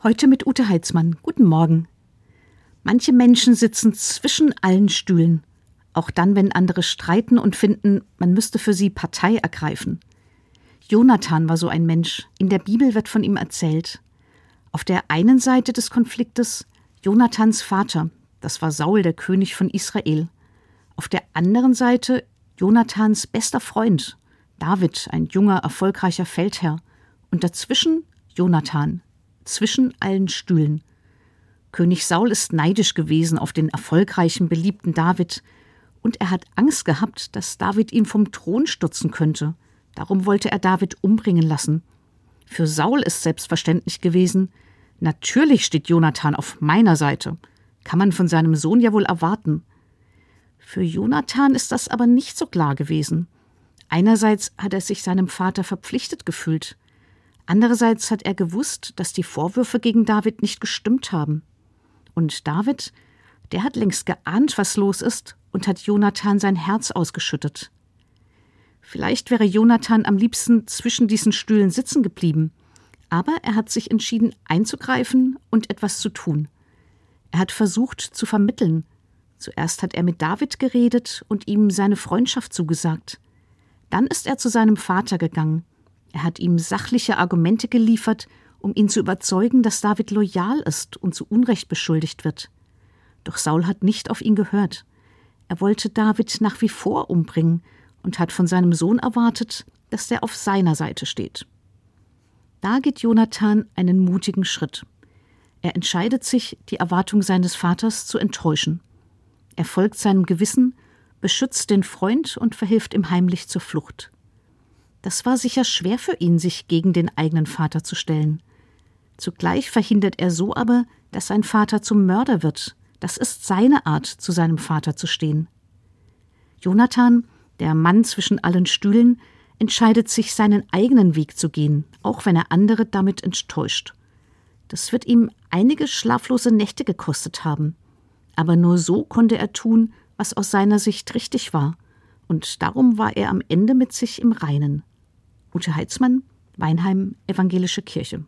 Heute mit Ute Heitzmann. Guten Morgen. Manche Menschen sitzen zwischen allen Stühlen, auch dann, wenn andere streiten und finden, man müsste für sie Partei ergreifen. Jonathan war so ein Mensch. In der Bibel wird von ihm erzählt. Auf der einen Seite des Konfliktes Jonathans Vater, das war Saul, der König von Israel. Auf der anderen Seite Jonathans bester Freund, David, ein junger, erfolgreicher Feldherr. Und dazwischen Jonathan, zwischen allen Stühlen. König Saul ist neidisch gewesen auf den erfolgreichen, beliebten David, und er hat Angst gehabt, dass David ihn vom Thron stürzen könnte. Darum wollte er David umbringen lassen. Für Saul ist selbstverständlich gewesen, natürlich steht Jonathan auf meiner Seite. Kann man von seinem Sohn ja wohl erwarten. Für Jonathan ist das aber nicht so klar gewesen. Einerseits hat er sich seinem Vater verpflichtet gefühlt, Andererseits hat er gewusst, dass die Vorwürfe gegen David nicht gestimmt haben. Und David, der hat längst geahnt, was los ist, und hat Jonathan sein Herz ausgeschüttet. Vielleicht wäre Jonathan am liebsten zwischen diesen Stühlen sitzen geblieben, aber er hat sich entschieden einzugreifen und etwas zu tun. Er hat versucht zu vermitteln. Zuerst hat er mit David geredet und ihm seine Freundschaft zugesagt. Dann ist er zu seinem Vater gegangen er hat ihm sachliche Argumente geliefert, um ihn zu überzeugen, dass David loyal ist und zu Unrecht beschuldigt wird. Doch Saul hat nicht auf ihn gehört. Er wollte David nach wie vor umbringen und hat von seinem Sohn erwartet, dass der auf seiner Seite steht. Da geht Jonathan einen mutigen Schritt. Er entscheidet sich, die Erwartung seines Vaters zu enttäuschen. Er folgt seinem Gewissen, beschützt den Freund und verhilft ihm heimlich zur Flucht. Das war sicher schwer für ihn, sich gegen den eigenen Vater zu stellen. Zugleich verhindert er so aber, dass sein Vater zum Mörder wird. Das ist seine Art, zu seinem Vater zu stehen. Jonathan, der Mann zwischen allen Stühlen, entscheidet sich, seinen eigenen Weg zu gehen, auch wenn er andere damit enttäuscht. Das wird ihm einige schlaflose Nächte gekostet haben. Aber nur so konnte er tun, was aus seiner Sicht richtig war, und darum war er am Ende mit sich im Reinen. Ute Heitzmann, Weinheim, Evangelische Kirche.